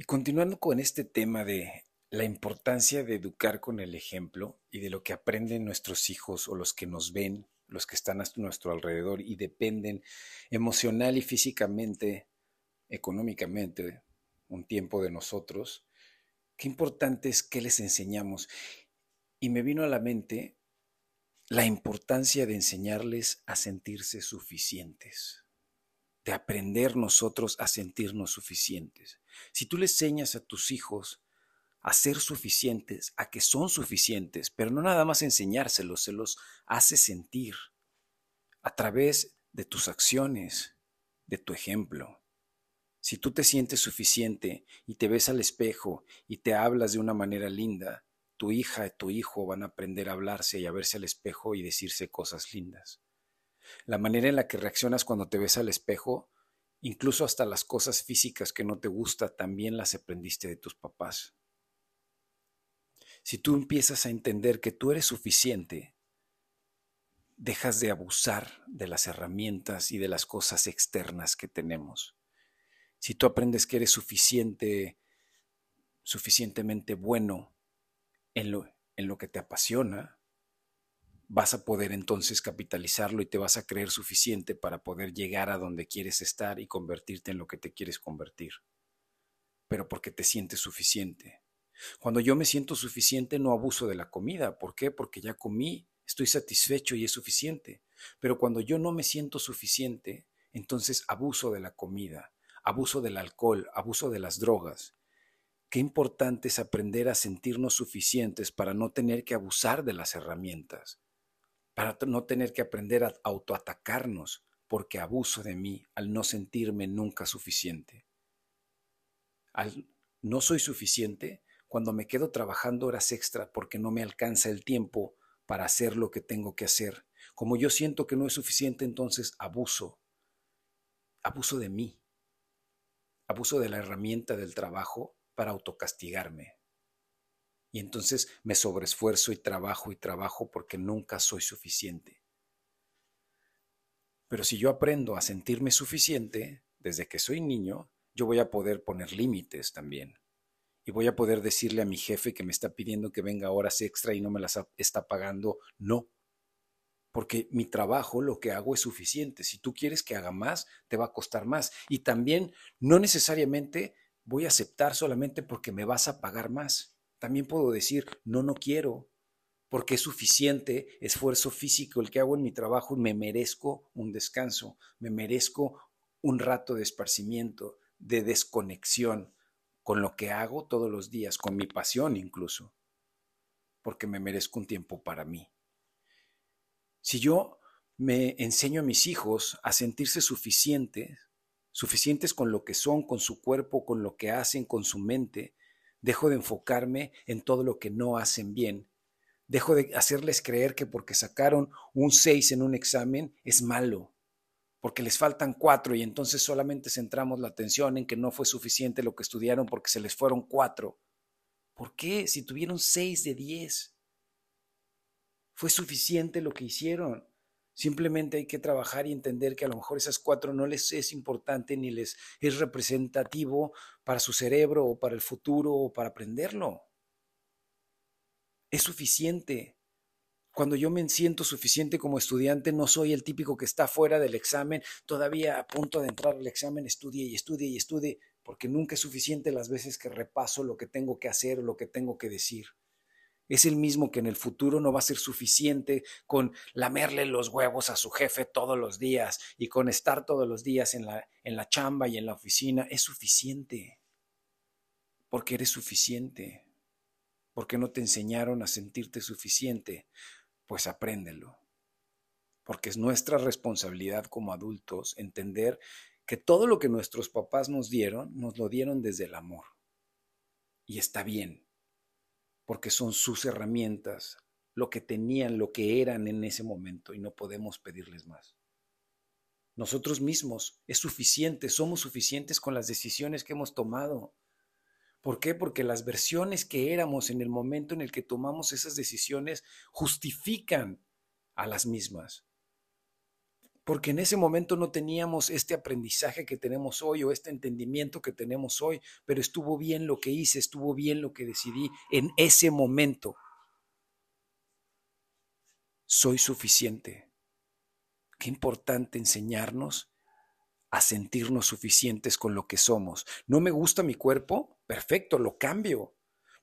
Y continuando con este tema de la importancia de educar con el ejemplo y de lo que aprenden nuestros hijos o los que nos ven, los que están a nuestro alrededor y dependen emocional y físicamente, económicamente, un tiempo de nosotros, qué importante es que les enseñamos. Y me vino a la mente la importancia de enseñarles a sentirse suficientes de aprender nosotros a sentirnos suficientes. Si tú le enseñas a tus hijos a ser suficientes, a que son suficientes, pero no nada más enseñárselos, se los hace sentir a través de tus acciones, de tu ejemplo. Si tú te sientes suficiente y te ves al espejo y te hablas de una manera linda, tu hija y tu hijo van a aprender a hablarse y a verse al espejo y decirse cosas lindas la manera en la que reaccionas cuando te ves al espejo, incluso hasta las cosas físicas que no te gusta, también las aprendiste de tus papás. Si tú empiezas a entender que tú eres suficiente, dejas de abusar de las herramientas y de las cosas externas que tenemos. Si tú aprendes que eres suficiente, suficientemente bueno en lo, en lo que te apasiona, vas a poder entonces capitalizarlo y te vas a creer suficiente para poder llegar a donde quieres estar y convertirte en lo que te quieres convertir. Pero porque te sientes suficiente. Cuando yo me siento suficiente no abuso de la comida. ¿Por qué? Porque ya comí, estoy satisfecho y es suficiente. Pero cuando yo no me siento suficiente, entonces abuso de la comida, abuso del alcohol, abuso de las drogas. Qué importante es aprender a sentirnos suficientes para no tener que abusar de las herramientas para no tener que aprender a autoatacarnos porque abuso de mí al no sentirme nunca suficiente. Al no soy suficiente cuando me quedo trabajando horas extra porque no me alcanza el tiempo para hacer lo que tengo que hacer. Como yo siento que no es suficiente, entonces abuso. Abuso de mí. Abuso de la herramienta del trabajo para autocastigarme. Y entonces me sobreesfuerzo y trabajo y trabajo porque nunca soy suficiente. Pero si yo aprendo a sentirme suficiente desde que soy niño, yo voy a poder poner límites también. Y voy a poder decirle a mi jefe que me está pidiendo que venga horas extra y no me las está pagando, no. Porque mi trabajo, lo que hago es suficiente. Si tú quieres que haga más, te va a costar más. Y también no necesariamente voy a aceptar solamente porque me vas a pagar más. También puedo decir, no, no quiero, porque es suficiente esfuerzo físico el que hago en mi trabajo y me merezco un descanso, me merezco un rato de esparcimiento, de desconexión con lo que hago todos los días, con mi pasión incluso, porque me merezco un tiempo para mí. Si yo me enseño a mis hijos a sentirse suficientes, suficientes con lo que son, con su cuerpo, con lo que hacen, con su mente, dejo de enfocarme en todo lo que no hacen bien, dejo de hacerles creer que porque sacaron un 6 en un examen es malo, porque les faltan cuatro y entonces solamente centramos la atención en que no fue suficiente lo que estudiaron porque se les fueron cuatro. ¿Por qué? Si tuvieron 6 de 10. Fue suficiente lo que hicieron. Simplemente hay que trabajar y entender que a lo mejor esas cuatro no les es importante ni les es representativo para su cerebro o para el futuro o para aprenderlo. Es suficiente. Cuando yo me siento suficiente como estudiante, no soy el típico que está fuera del examen, todavía a punto de entrar al examen, estudie y estudie y estudie, porque nunca es suficiente las veces que repaso lo que tengo que hacer o lo que tengo que decir es el mismo que en el futuro no va a ser suficiente con lamerle los huevos a su jefe todos los días y con estar todos los días en la, en la chamba y en la oficina. Es suficiente. Porque eres suficiente. Porque no te enseñaron a sentirte suficiente. Pues apréndelo. Porque es nuestra responsabilidad como adultos entender que todo lo que nuestros papás nos dieron, nos lo dieron desde el amor. Y está bien porque son sus herramientas, lo que tenían, lo que eran en ese momento y no podemos pedirles más. Nosotros mismos es suficiente, somos suficientes con las decisiones que hemos tomado. ¿Por qué? Porque las versiones que éramos en el momento en el que tomamos esas decisiones justifican a las mismas. Porque en ese momento no teníamos este aprendizaje que tenemos hoy o este entendimiento que tenemos hoy, pero estuvo bien lo que hice, estuvo bien lo que decidí en ese momento. Soy suficiente. Qué importante enseñarnos a sentirnos suficientes con lo que somos. ¿No me gusta mi cuerpo? Perfecto, lo cambio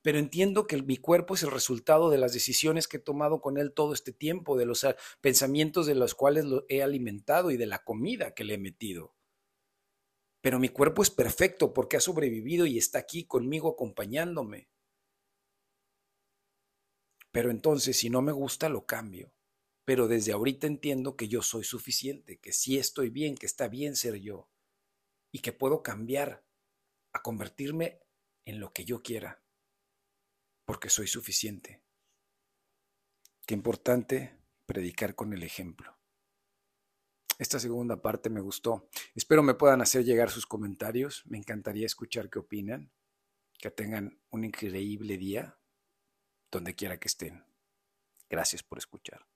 pero entiendo que mi cuerpo es el resultado de las decisiones que he tomado con él todo este tiempo, de los ah, pensamientos de los cuales lo he alimentado y de la comida que le he metido. Pero mi cuerpo es perfecto porque ha sobrevivido y está aquí conmigo acompañándome. Pero entonces, si no me gusta, lo cambio. Pero desde ahorita entiendo que yo soy suficiente, que sí estoy bien, que está bien ser yo y que puedo cambiar a convertirme en lo que yo quiera porque soy suficiente. Qué importante predicar con el ejemplo. Esta segunda parte me gustó. Espero me puedan hacer llegar sus comentarios. Me encantaría escuchar qué opinan. Que tengan un increíble día donde quiera que estén. Gracias por escuchar.